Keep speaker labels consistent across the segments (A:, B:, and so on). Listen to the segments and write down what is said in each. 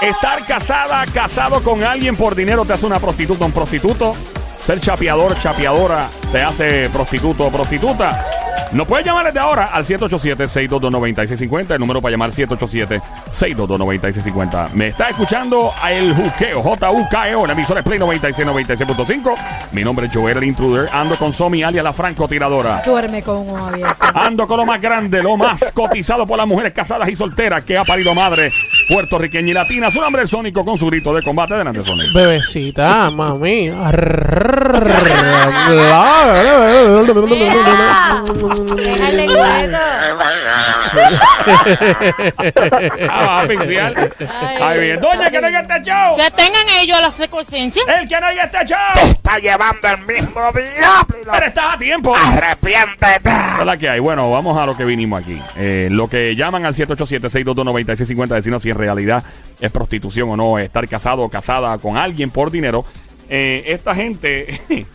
A: Estar casada, casado con alguien por dinero te hace una prostituta, un prostituto. Ser chapeador, chapeadora te hace prostituto o prostituta. Nos puedes llamar desde ahora al 787-622-9650. El número para llamar 787-622-9650. Me está escuchando el Juqueo, J-U-K-E-O, la emisora es Play 96, 96.5. Mi nombre es Joel el Intruder. Ando con Somi alias la francotiradora.
B: Duerme con un abierto.
A: Ando con lo más grande, lo más cotizado por las mujeres casadas y solteras que ha parido madre puertorriqueña y latina. Su nombre es Sónico con su grito de combate delante de Sonic.
C: Bebecita, mami.
A: Ah. Ay, bien. Doña, que no oiga este show.
D: Que tengan ellos la secuencia.
A: El que no oiga este show.
E: está llevando el mismo diablo.
A: Pero estás a tiempo.
E: Arrepiéntete.
A: Hola, que hay? Bueno, vamos a lo que vinimos aquí. Eh, lo que llaman al 787-622-9650, decirnos si en realidad es prostitución o no, estar casado o casada con alguien por dinero. Eh, esta gente, eh,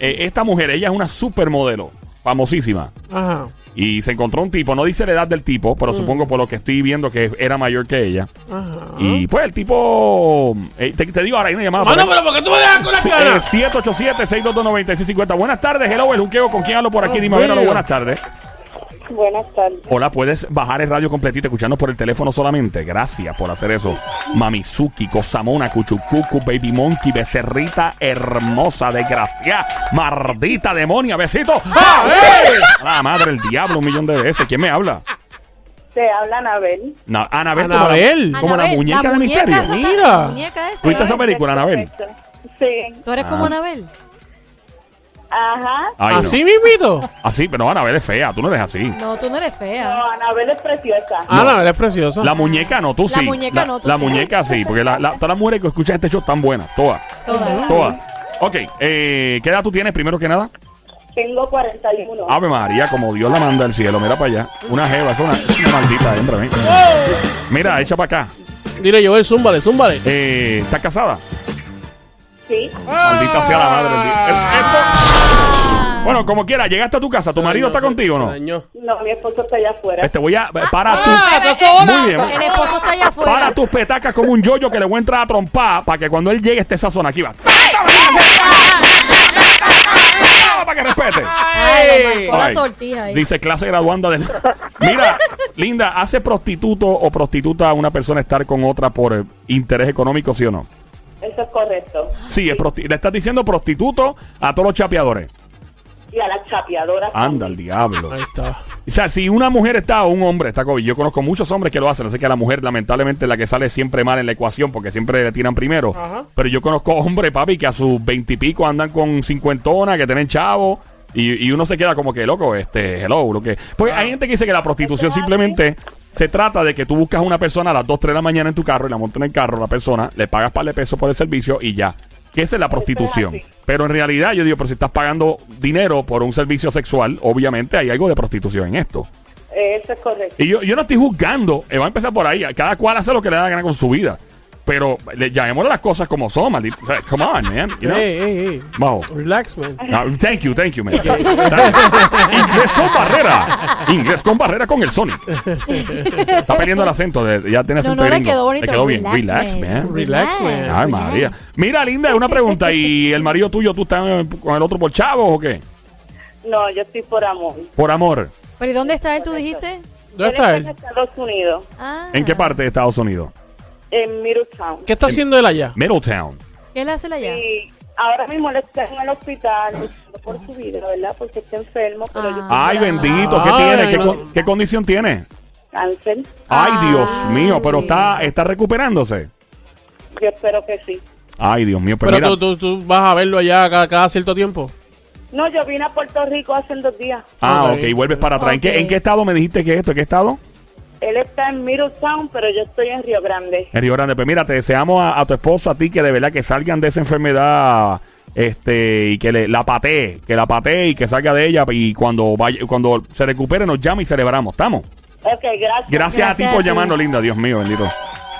A: eh, esta mujer, ella es una supermodelo, famosísima.
C: Ajá.
A: Y se encontró un tipo, no dice la edad del tipo, pero supongo por lo que estoy viendo que era mayor que ella.
C: Ajá.
A: Y pues el tipo, eh, te, te digo ahora, hay una llamada.
C: Mano,
A: ahí.
C: pero ¿por qué tú me dejas con la cara?
A: eh, 787-622-9650. Buenas tardes, hello, el juqueo. ¿Con quién hablo por aquí?
C: Oh,
A: Dime, hello, buenas tardes.
F: Buenas tardes.
A: Hola, puedes bajar el radio completito, escucharnos por el teléfono solamente. Gracias por hacer eso. Mamizuki, Cosamona, Cuchucucu, Baby Monkey, Becerrita hermosa, desgraciada, maldita demonia, besito.
C: ¡Ah, eh!
A: La madre, el diablo, un millón de veces. ¿Quién me habla?
F: Te habla Anabel.
A: Na- Anabel.
C: Anabel.
A: Como la, como la
B: Anabel,
A: muñeca de misterio.
B: esa-
C: Mira.
B: La muñeca esa.
A: ¿Tuviste esa película, Anabel?
F: Sí.
B: ¿Tú eres como
A: Ah.
B: Anabel?
F: Ajá.
A: Ay, no.
C: ¿Así mismito?
A: Así, pero no, Anabel es fea, tú no eres así.
B: No, tú no eres fea.
F: No, Anabel es preciosa.
C: Ah, no, él es precioso.
A: La muñeca no, tú
B: La
A: sí.
B: muñeca no, tú
A: La
B: sí.
A: muñeca sí, porque la, la- todas las mujeres que escuchan este show están buenas, todas.
B: Todas.
A: Todas. Ok, eh, ¿qué edad tú tienes primero que nada?
F: Tengo 41.
A: Ave María, como Dios la manda al cielo, mira para allá. Una jeva, es una, es una maldita hembra. Mira, Mira, echa para acá.
C: Dile, Joel, zúmbale, zúmbale.
A: Eh, ¿Estás casada?
F: Sí.
A: Maldita sea la madre. Bueno, como quiera, llegaste a tu casa. ¿Tu marido está contigo o no?
F: No, mi esposo está allá afuera.
A: Este voy a. Para tu.
C: Ah, ¿estás sola?
A: Muy bien.
B: El esposo está allá afuera.
A: Para tus petacas como un yoyo que le voy a entrar a trompar para que cuando él llegue esté esa zona aquí va. Para que respete.
B: Ay, lo marcó la
A: Ay.
B: sortija ahí.
A: Dice clase graduanda del. Mira, Linda, ¿hace prostituto o prostituta a una persona estar con otra por eh, interés económico, sí o no?
F: Eso es correcto.
A: Sí, es prosti- le estás diciendo prostituto a todos los chapeadores.
F: Y a las chapeadoras.
A: Anda al diablo.
C: Ahí está.
A: O sea, si una mujer está o un hombre está COVID, yo conozco muchos hombres que lo hacen. Así que a la mujer, lamentablemente, es la que sale siempre mal en la ecuación porque siempre le tiran primero.
C: Ajá.
A: Pero yo conozco hombres, papi, que a sus veintipico andan con cincuentona, que tienen chavo. Y, y uno se queda como que loco, este, hello, lo que. Pues hay gente que dice que la prostitución simplemente se trata de que tú buscas a una persona a las 2, 3 de la mañana en tu carro y la montas en el carro, la persona, le pagas par de pesos por el servicio y ya. Que esa es la prostitución. Pero en realidad yo digo, pero si estás pagando dinero por un servicio sexual, obviamente hay algo de prostitución en esto.
F: Eso es correcto.
A: Y yo, yo no estoy juzgando, eh, va a empezar por ahí. Cada cual hace lo que le da la gana con su vida. Pero le, llamémosle las cosas como son, maldito. O sea, come on, man. You know?
C: Ey, ey, ey.
A: Vamos.
C: Relax, man.
A: No, thank you, thank you, man. Inglés con barrera. Inglés con barrera con el Sonic. Está perdiendo el acento. de- ya tienes
B: No,
A: el
B: no, le quedó bonito.
A: Le quedó bien.
B: Relax,
A: Relax,
B: man.
A: man.
C: Relax, man.
A: Ay, María. Mira, Linda, una pregunta. ¿Y el marido tuyo, tú estás con el otro por chavos o qué?
F: No, yo estoy por amor.
A: Por amor.
B: ¿Pero y dónde está él, tú dijiste?
C: ¿Dónde está
F: en
C: él?
F: Estados Unidos,
B: Ah.
A: ¿En qué parte de Estados Unidos?
F: En Middletown.
C: ¿Qué está haciendo él allá?
A: Middletown.
B: ¿Qué le hace allá?
F: Y ahora mismo él está en el hospital luchando por su vida, ¿verdad? Porque está enfermo, pero yo
B: Ah.
A: Ay, bendito. ¿Qué
C: Ay,
A: tiene? ¿Qué,
C: no.
A: con- qué condición tiene?
F: cáncer.
A: Ay,
B: Ay.
A: Dios mío. Pero está, está recuperándose.
F: Yo espero que sí.
A: Ay, Dios mío. Pues
C: Pero
A: mira.
C: tú, tú, tú vas a verlo allá cada, cada cierto tiempo.
F: No, yo vine a Puerto Rico hace dos días.
A: Ah,
C: Ok.
A: ok. Vuelves para atrás. ¿En, qué,
B: Ok.
A: ¿En qué estado me dijiste que es esto? ¿En qué estado?
F: Él está en Middletown, pero yo estoy en Río Grande.
A: En Río Grande. Pues mira, te deseamos a, a tu esposa, a ti, que de verdad que salgan de esa enfermedad este y que le, la patee, que la patee y que salga de ella y cuando vaya, cuando se recupere nos llama y celebramos. ¿Estamos?
F: Ok, gracias.
A: Gracias, a ti
B: Gracias
A: por llamarnos, linda. Dios mío, bendito.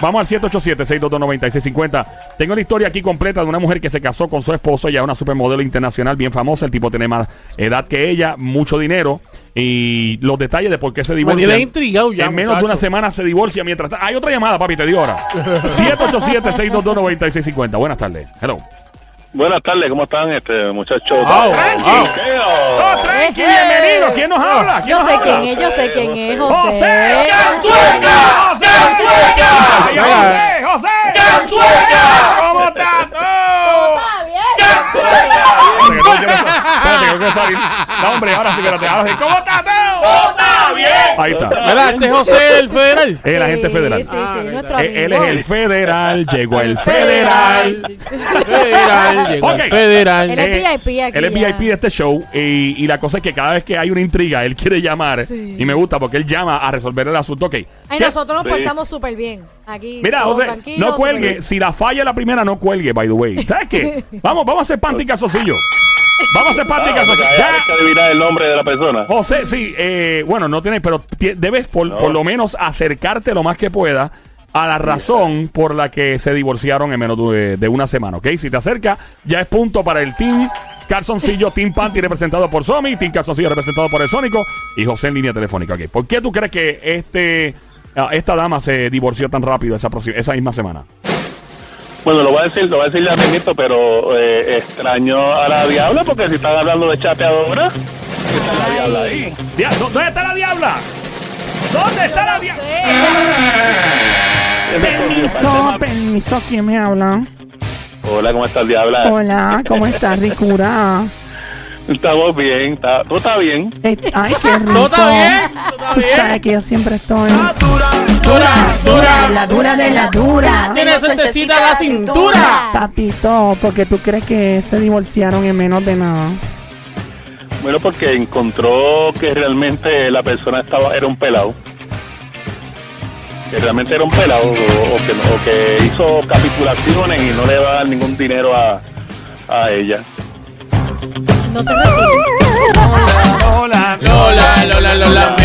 A: Vamos al 787-622-9650. Tengo la historia aquí completa de una mujer que se casó con su esposo. Ella es una supermodelo internacional bien famosa. El tipo tiene más edad que ella, mucho dinero. Y los detalles de por qué se
C: Me
A: divorcian.
C: tienes intrigado ya,
A: en menos de una semana se divorcia mientras... Hay otra llamada, papi, te digo ahora. 787-622-9650. Buenas tardes. Hello.
G: Buenas tardes, ¿cómo están, este muchachos?
C: Wow.
A: Oh, tranqui, bienvenido. ¿Quién nos habla? ¿Quién
B: Yo
A: nos
B: sé
A: habla?
B: quién es, yo sé quién es,
A: ¡José
B: José.
A: Cantueca! ¡José Cantueca! ¡Ay, José! ¡José! ¡Cantueca! ¿Cómo estás tú? Espérate, que tengo que- salir. No, hombre, ahora sí, espérate. Ahora sí. ¿Cómo estás tú? ¡Está bien! Ahí está.
C: Mira, este es José el federal.
A: Es el agente federal.
B: Sí, sí,
C: Ah,
B: nuestro
A: Eh,
B: amigo.
A: Él es el federal, llegó el
B: Federal.
A: federal.
C: Llegó el federal.
B: Él es VIP aquí
A: Él es. VIP de este show y, y la cosa es que cada vez que hay una intriga, él quiere llamar
B: Sí.
A: y me gusta porque él llama a resolver el asunto. Ok. ¿Qué-
B: nosotros nos
G: Sí.
B: portamos súper bien. Aquí.
A: Mira, José, no cuelgue. Si la falla la primera, no cuelgue, by the way. ¿Sabes qué? Vamos, vamos a hacer panty calzoncillo. Vamos a hacer panty
G: Ah,
A: calzoncillo.
G: hay
A: Ya.
G: que adivinar el nombre de la persona.
A: José, sí, eh, bueno, no tienes, pero debes por,
G: No.
A: por lo menos acercarte lo más que pueda a la razón por la que se divorciaron en menos de, de una semana, ¿ok? Si te acercas, ya es punto para el Team Calzoncillo, Team Panty representado por Somi, Team Calzoncillo representado por el Sónico y José en línea telefónica, ¿ok? ¿Por qué tú crees que este, ah, esta dama se divorció tan rápido esa, esa misma semana?
G: Bueno, lo voy a decir, lo voy a decir ya mismito, pero eh, extraño a la diabla porque si están hablando de chapeadora, está la diabla ahí.
A: Dia- ¿dó- ¿Dónde está la diabla? ¿Dónde está la diabla?
H: Permiso, permiso, ¿quién me habla?
G: Hola, ¿cómo estás, diabla?
H: Hola, ¿cómo estás, ricura?
G: Estamos bien, está, tú estás bien.
H: Eh, ay, qué rico.
C: ¿Todo está bien? ¿Todo está
H: Tú
C: bien?
H: sabes que yo siempre estoy
C: Dura, dura.
H: la dura de la dura.
C: Tiene suertecita la cintura.
H: Papito, porque tú crees que se divorciaron en menos de nada.
G: Bueno, porque encontró que realmente la persona estaba era un pelado. Que realmente era un pelado o, o que, o que hizo capitulaciones y no le va a dar ningún dinero a, a ella.
B: No te.
A: Hola.
C: Lola, Lola, lo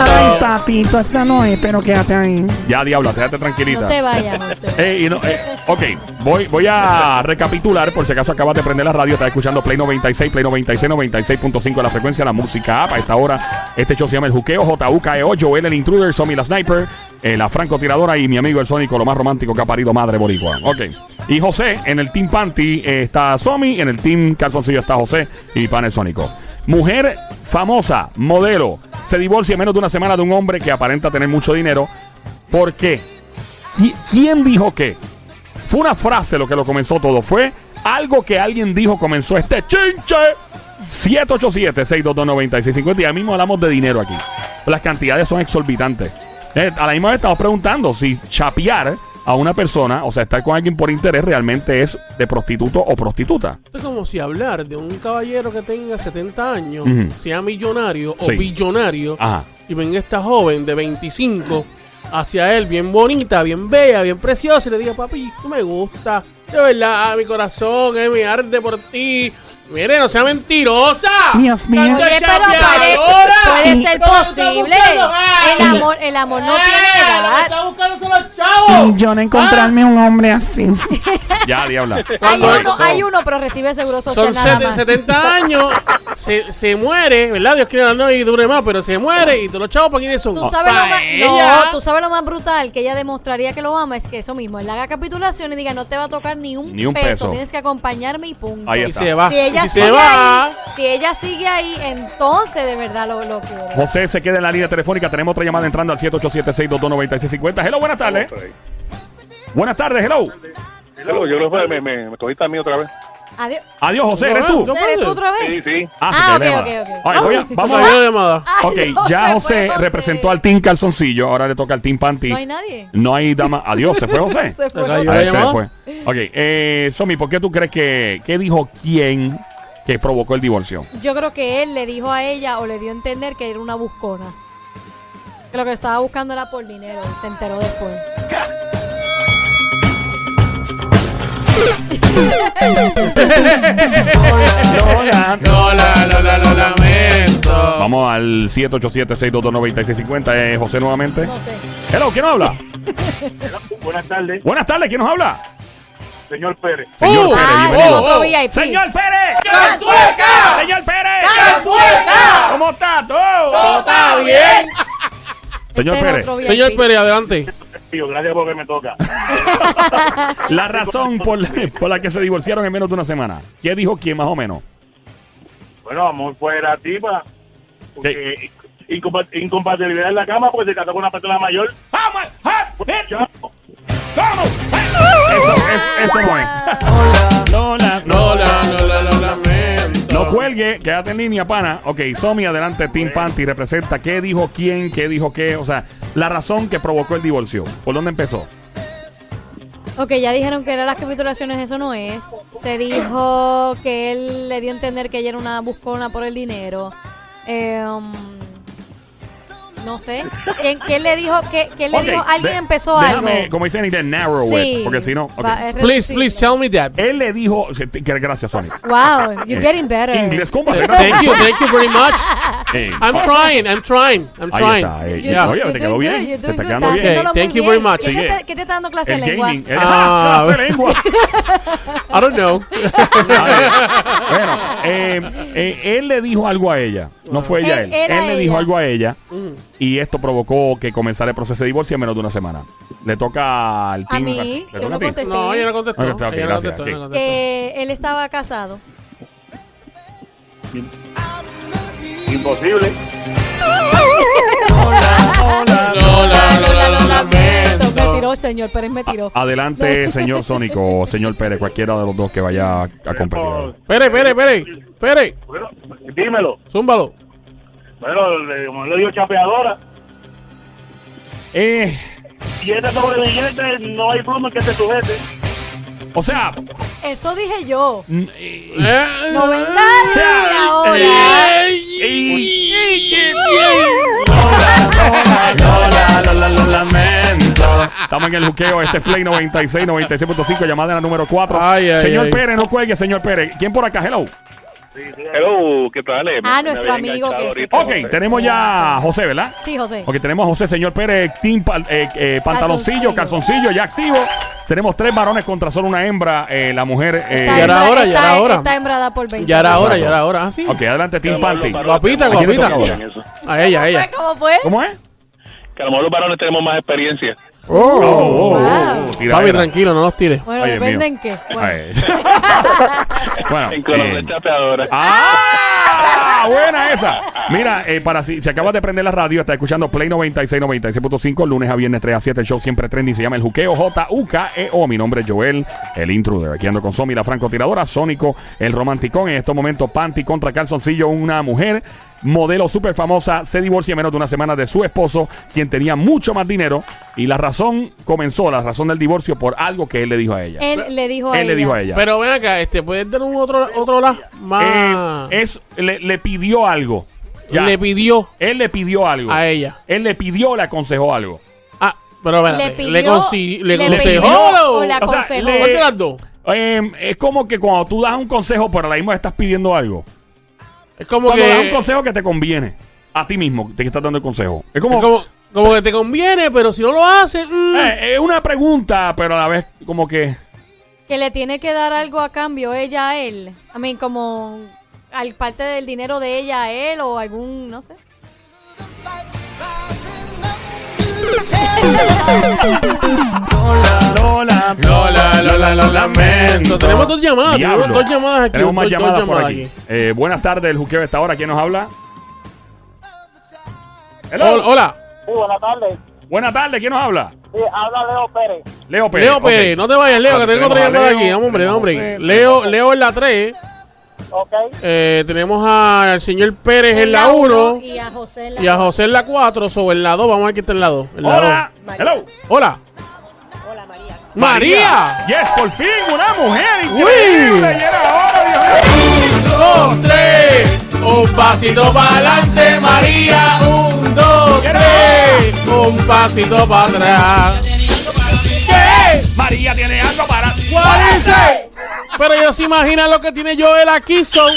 H: Ay,
C: lamento.
H: papito, esa no es, pero quédate ahí.
A: Ya, diabla, quédate tranquilita.
B: No te vayas, José.
A: Eh, y no, eh, ok, voy, voy a recapitular por si acaso acabas de prender la radio, estás escuchando Play 96, Play 96, 96.5 de la frecuencia, la música app. A esta hora, este show se llama El Juqueo, JUKEO, E Joel el Intruder, Somi la Sniper, eh, la francotiradora y mi amigo el Sónico, lo más romántico que ha parido madre boricua. Ok. Y José, en el Team Panty eh, está Somi, en el Team Calzoncillo está José y pan el Sónico. Mujer famosa, modelo, se divorcia en menos de una semana de un hombre que aparenta tener mucho dinero. ¿Por qué? ¿Qui- ¿Quién dijo qué? Fue una frase lo que lo comenzó todo. Fue algo que alguien dijo comenzó este chinche. 787-622-9650. Y ya mismo hablamos de dinero aquí. Las cantidades son exorbitantes. Eh, a la misma vez estamos preguntando si chapear a una persona, o sea, estar con alguien por interés, realmente es de prostituto o prostituta.
C: Es como si hablar de un caballero que tenga 70 años,
A: Ujú.
C: sea millonario o
A: Sí.
C: billonario,
A: Ajá.
C: y ven esta joven de 25 hacia él, bien bonita, bien bella, bien preciosa, y le diga, papi, tú me gusta. De verdad, mi corazón, eh, mi arde por ti. Mire, no sea mentirosa.
H: Dios mío.
B: Oye, pero puede, ser posible. El amor, el amor no tiene
C: Ah, que
B: edad.
C: Está buscando son los chavos.
H: Y yo no encontrarme un hombre así.
A: Ya, diabla.
B: Hay uno, hay uno, pero recibe seguro social
C: Son
B: nada
C: sete-
B: más.
C: 70 años, se, se muere, ¿verdad? Dios quiere no y dure más, pero se muere y todos los chavos para quiénes son.
B: Tú sabes, lo
C: Pa'
B: más,
C: ella.
B: no, tú sabes lo más brutal que ella demostraría que lo ama es que eso mismo, él haga capitulación y diga no te va a tocar ni un,
A: Ni un peso.
B: tienes que acompañarme y punto.
A: Ahí
C: Y se va.
B: Si ella
C: si
B: sigue
C: se va.
B: ahí, si ella sigue ahí, entonces de verdad lo, lo quiere.
A: José se queda en la línea telefónica. Tenemos otra llamada entrando al 787-622-9650. Hello, buenas tardes. Buenas tardes, hello.
G: Hello, yo creo que me, me, me cogiste a mí otra vez.
B: Adiós.
A: Adiós, José, ¿eres tú?
C: no.
B: ¿Eres tú otra vez?
G: Sí, sí.
A: Ah,
B: Ah, ok, ok, ok.
A: Ay, voy a-
B: Ay.
A: vamos a
C: a llamada.
B: Ay,
A: Ok,
B: no,
A: ya José representó al Team Calzoncillo, ahora le toca al Team Panty.
B: No hay nadie.
A: No hay dama. Adiós, ¿se fue José?
B: Se fue
A: se fue. Ok, eh, Somi, ¿por qué tú crees que, qué dijo quién que provocó el divorcio?
B: Yo creo que él le dijo a ella o le dio a entender que era una buscona. Que lo que estaba buscando era por dinero y se enteró después.
C: Lola, Lola, lo lamento.
A: Vamos al 787-622-9650. Eh, José nuevamente.
B: No sé.
A: Hello, ¿quién nos habla?
G: Buenas tardes,
A: Buenas tardes, ¿quién nos habla?
G: señor Pérez.
A: Señor
C: Uh,
A: Pérez,
B: Ah,
A: bienvenido.
B: otro VIP.
A: Señor Pérez.
C: ¡Cantueca!
A: Señor Pérez.
C: ¡Cantueca!
A: ¿Cómo está? ¿Todo?
C: ¡Todo está bien!
A: Señor
B: Este es
A: Pérez.
C: Señor Pérez, adelante.
G: Tío, gracias porque me toca.
A: La razón por la, por la que se divorciaron en menos de una semana. ¿Qué dijo quién más o menos?
G: Bueno, amor fue la tipa. Porque incompa- incompatibilidad en la cama porque se casó con una persona mayor.
A: ¡Vamos! Eso, eso, eso no es. Lola, no.
C: Lola, Lola, lo lamento.
A: No cuelgue, quédate en línea, pana. Ok, Somi, adelante, Team Panty representa qué dijo quién, qué dijo qué. O sea, la razón que provocó el divorcio. ¿Por dónde empezó?
B: Ok, ya dijeron que eran las capitulaciones, eso no es. Se dijo que él le dio a entender que ella era una buscona por el dinero. Eh, um, no sé. ¿Quién, quién le dijo? que le
A: Ok,
B: dijo? Alguien
A: de-
B: empezó
A: déjame,
B: algo.
A: como dicen en inglés, narrow
B: Sí.
A: it. Porque si no. ok.
B: Va, es
C: Please, please tell me that.
A: Él le dijo. Gracias, Sony.
B: Wow, you're getting better.
A: Inglés con
C: Thank you, thank you very much.
A: Eh,
C: I'm trying, I'm trying, I'm
A: Ahí
C: trying.
A: está. eh,
C: Yeah.
A: Oye, te quedó
B: doing
A: bien. Te
B: doing
A: está
B: good,
A: quedando bien.
C: Okay,
B: muy
C: thank you very much.
B: ¿Qué, te, qué te está dando clase de lengua?
A: gaming. El,
C: Ah,
A: clase de lengua.
C: I don't know.
A: bueno, eh, eh, él le dijo algo a ella. No fue ella él.
B: Él- él a
A: le dijo
B: ella.
A: algo a ella. Y esto provocó que comenzara el proceso de divorcio en menos de una semana. Le toca al
B: A
A: team.
B: mí,
A: ¿Le
B: yo no
A: a ti?
B: contesté.
C: No, ella no contestó.
A: Ok, ok,
C: Ella no
A: gracias,
C: contestó, no contestó.
B: Él estaba casado.
G: Imposible.
C: Lola, Lola, lo
B: Me tiró, señor Pérez, me tiró.
A: Adelante, señor Sónico o señor Pérez, cualquiera de los dos que vaya a competir.
C: Espere, espere. Espere.
G: Bueno, dímelo.
C: Zúmbalo.
G: Bueno, le, como le digo chapeadora.
A: Eh,
G: Y este sobreviviente no hay forma que se sujete.
A: o sea,
B: Eso dije yo.
A: eh,
C: Eh,
B: No vengas
A: sea,
B: ahora.
A: Lola, Lola, lo lamento. Estamos en el juqueo, este es Play 96, 96.5, llamada en la número 4.
C: Ay, ay,
A: señor
C: ay.
A: Pérez, no cuelgue, señor Pérez. ¿Quién por acá? Hello.
G: Hello, ¿qué tal? Me-
B: Ah,
G: me
B: nuestro amigo que
G: ahorita.
A: Ok, tenemos ya a José, ¿verdad?
B: Sí, José.
A: Ok, tenemos a José, señor Pérez, team eh, eh, pantaloncillo,
B: Calzoncillo.
A: calzoncillo, ya activo. Tenemos tres varones contra solo una hembra. eh, la mujer. eh,
B: Está
C: Ya era
B: hembra-
C: hora, ya era hora.
B: Está hembrada por 20.
C: Ya era hora, ya era hora. Ah, sí.
A: ok, adelante, Team Panty.
C: Guapita,
A: ¿A quién le
C: guapita. A ella, a ella.
B: ¿Cómo fue?
A: ¿Cómo es?
G: Que a lo mejor los varones tenemos más experiencia.
C: Oh.
A: Oh, oh,
B: Wow.
A: oh, tiradera.
C: Papi, tranquilo, no los tires.
B: Bueno,
A: Ay,
B: depende
A: mío.
B: en qué. Bueno.
A: Bueno,
G: En
A: eh,
G: chapeadora.
A: ¡Ah! Buena esa. Mira, eh, para si, si acabas de prender la radio, está escuchando Play 96, 96.5, lunes a viernes 3 a 7, el show siempre trendy, se llama El Juqueo, J-U-K-E-O. Mi nombre es Joel, el intruder. Aquí ando con Somi, la francotiradora, Sónico, el romanticón. En estos momentos, Panty contra Calzoncillo, una mujer modelo súper famosa, se divorcia en menos de una semana de su esposo, quien tenía mucho más dinero. Y la razón comenzó, la razón del divorcio, por algo que él le dijo a ella.
B: Él le dijo a
A: Él le
B: ella.
A: dijo a ella.
C: Pero ven acá, este, ¿puedes dar un otro, otro la más?
A: Eh, es, le, le pidió algo. Ya.
C: Le pidió
A: Él le pidió algo.
C: a ella.
A: Él le pidió, le aconsejó algo.
C: Ah, pero espérate.
B: Le pidió-
C: le, consi- le
B: le
C: aconsejó.
B: pidió o le
A: O sea,
B: aconsejó.
A: le-
C: ¿Cuál de las dos?
A: Eh, es como que cuando tú das un consejo, pero a la misma estás pidiendo algo.
C: Es como
A: Cuando das un
C: que.
A: consejo que te conviene. A ti mismo, te estás dando el consejo. Es como.
C: es como, como que te conviene, pero si no lo haces. mm.
A: eh, es una pregunta, pero a la vez, como que.
B: Que le tiene que dar algo a cambio ella a él. I mean, como al parte del dinero de ella a él o algún, no sé.
A: Lola.
C: Lola, Lola, lo lamento. Tenemos dos llamadas,
A: Diablo.
C: tenemos dos llamadas aquí.
A: Tenemos más
C: dos- dos
A: llamadas por
C: llamadas
A: aquí. Eh, buenas tardes, el juqueo de esta hora. ¿Quién nos habla? Hello.
C: Hol- Hola,
F: Sí, buenas tardes.
A: Buenas tardes, ¿quién nos habla?
F: Sí, habla Leo Pérez.
A: Leo Pérez.
C: Leo
A: ok.
C: Pérez, no te vayas, Leo, que tengo
A: Tenemos
C: otra
A: a
C: llamada
A: Leo,
C: aquí. Hombre,
A: tenemos a
C: hombre. Leo, Leo en la 3.
F: Ok.
C: Eh, tenemos al señor Pérez en la 1
B: uno Y a José en la
C: y a José en la 4. Sobre en la 2. Vamos a ver quién está en la 2. En la
A: Hola. Hello.
C: dos. Hola,
F: María.
A: Yes, por fin, una mujer.
C: Uy.
A: Increíble. Y era ahora, Dios mío.
C: Dos, tres. Un pasito para adelante, María. Un, dos, tres. Un pasito para atrás. ¿Qué?
A: María tiene algo para.
C: It? Pero ellos se imaginan lo que tiene Joel aquí, son.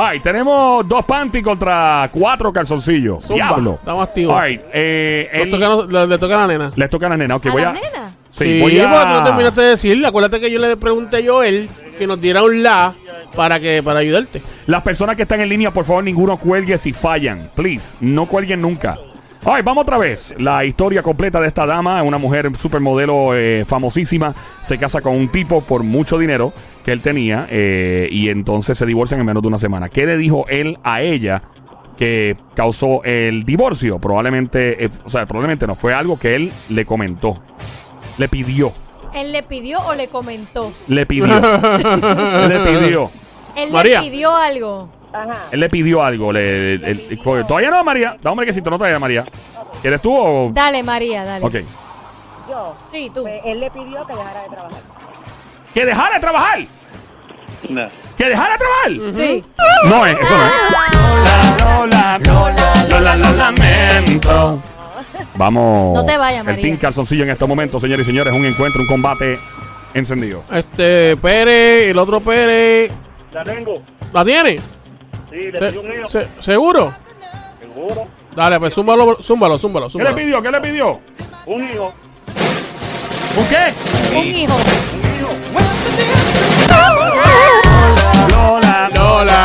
A: Ay, tenemos dos panty contra cuatro calzoncillos.
C: Zumba.
A: Diablo.
C: Estamos activos.
A: Ay, eh,
C: Le
A: él-
C: toca, le, le toca a la nena.
A: les toca a la nena. Ok,
B: ¿A
A: voy
B: la
A: a.
B: nena?
A: Sí,
C: Sí,
A: voy a.
C: porque tú no terminaste de decirle. Acuérdate que yo le pregunté a Joel que nos diera un la para que para ayudarte.
A: Las personas que están en línea, por favor, ninguno cuelgue si fallan. Please, no cuelguen nunca. Ay, vamos otra vez. La historia completa de esta dama, una mujer supermodelo eh, famosísima, se casa con un tipo por mucho dinero que él tenía eh, y entonces se divorcian en menos de una semana. ¿Qué le dijo él a ella que causó el divorcio? Probablemente, eh, o sea, probablemente no, fue algo que él le comentó, le pidió,
B: ¿Él le pidió o le comentó?
A: le pidió, le pidió.
B: Él
C: María.
B: le pidió algo.
F: Ajá.
A: Él le pidió algo. Le, el- todavía no, María. Da un brequecito, no todavía, María. ¿Quieres tú o.?
B: Dale, María, dale.
A: Ok.
F: Yo.
B: Sí, tú.
F: Pues, él le pidió que dejara de trabajar.
A: ¿Que dejara de trabajar?
G: No.
A: ¿Que dejara de trabajar?
B: Sí.
A: No es, eso no es. Lola, Lola, Lola, lo lamento. Vamos.
B: No te vayas,
A: El
B: María.
A: Team Calzoncillo en estos momentos, señores y señores. Un encuentro, un combate encendido.
C: Este, Pérez, el otro Pérez.
G: La tengo.
C: ¿La tiene?
G: Sí,
C: Se- se- ¿Seguro?
G: Seguro.
C: Dale, pues zúmbalo, zúmbalo, zúmbalo,
A: ¿Qué le
C: zúmbalo.
A: pidió? ¿Qué le pidió?
G: Un hijo.
A: ¿Un qué?
B: Un hijo.
A: Lola.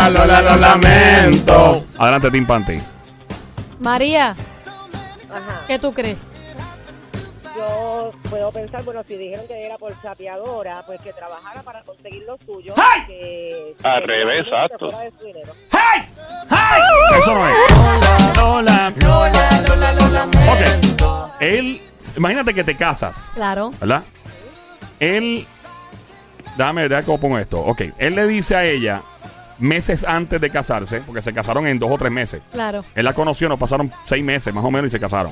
C: Lola, Lola, lo lamento.
A: Adelante, Team Panty.
B: María,
F: Ajá.
B: ¿qué tú crees?
F: Yo puedo pensar, bueno, si dijeron que era por chapeadora, pues que trabajara para conseguir lo suyo.
A: ¡Ay!
F: Que,
G: Al
F: que
G: revés, exacto.
F: de su dinero.
A: ¡Hey! ¡Hey! Eso no es. Lola. Lola, Lola, Ok. Él, imagínate que te casas,
B: Claro.
A: ¿verdad? Él, dame, déjame cómo pongo esto. Ok, él le dice a ella meses antes de casarse, porque se casaron en dos o tres meses.
B: Claro.
A: Él la conoció, nos pasaron seis meses más o menos y se casaron.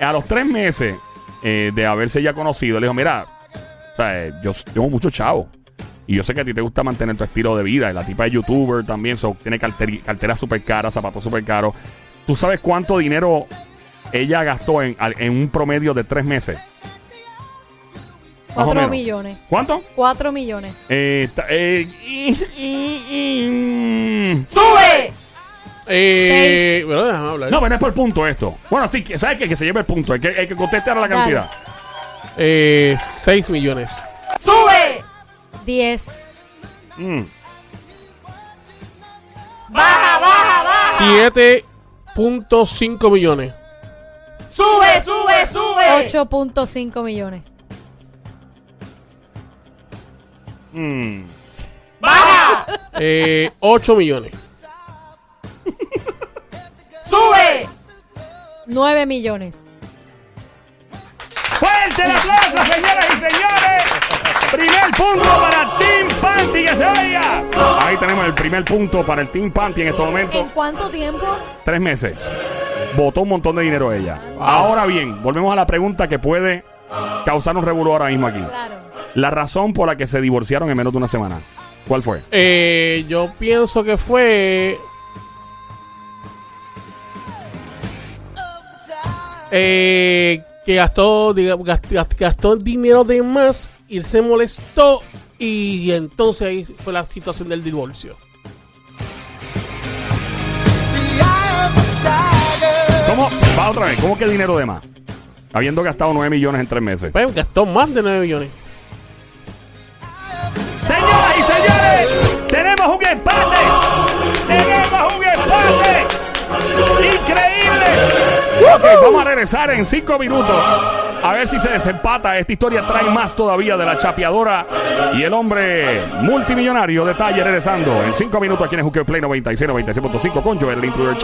A: A los tres meses eh, de haberse ya conocido, le dijo, mira, o sea, eh, yo tengo mucho chavo. Y yo sé que a ti te gusta mantener tu estilo de vida. Y la tipa es youtuber también, so, tiene carteri- carteras súper caras, zapatos súper caros. ¿Tú sabes cuánto dinero ella gastó en, en un promedio de tres meses? Más o
B: Cuatro
A: menos.
B: millones.
A: ¿Cuánto?
B: Cuatro millones.
A: Eh, ta- eh, y- y- y-
B: ¡Sube!
C: Eh, bueno, déjame hablar.
A: no, pero no es por punto esto. Bueno, sí, que- ¿sabes qué? Que se lleve el punto. El que, el que conteste ahora la
B: Dale.
A: cantidad.
C: Eh, 6 millones.
B: ¡Sube! Diez.
A: Mm.
B: Baja, baja, baja.
C: 7.5 millones.
B: Sube, sube, sube. 8.5 millones.
A: Mm.
B: Baja.
C: Eh, 8 millones.
B: Sube. 9 millones.
A: ¡Fuerte el aplauso, señoras y señores! Primer punto para Team Panty que se oiga. Ahí tenemos el primer punto para el Team Panty en estos
B: ¿En
A: momentos.
B: cuánto tiempo?
A: Tres meses. Votó un montón de dinero ella. Ahora bien, volvemos a la pregunta que puede causar un revuelo ahora mismo aquí.
B: Claro.
A: La razón por la que se divorciaron en menos de una semana. ¿Cuál fue?
C: Eh, yo pienso que fue. Eh, que gastó, diga- gast- gast- gastó dinero de más y se molestó. Y entonces ahí fue la situación del divorcio.
A: ¿Cómo? Va otra vez. ¿Cómo que dinero de más? Habiendo gastado 9 millones en tres meses.
C: Pues gastó más de 9 millones.
A: Tenemos un empate. Tenemos un empate. Increíble. Ok, vamos a regresar en cinco minutos. A ver si se desempata. Esta historia trae más todavía de la chapeadora y el hombre multimillonario. Detalle regresando en cinco minutos aquí en Hooker Play 96, 96.5 con Joel el Intruder.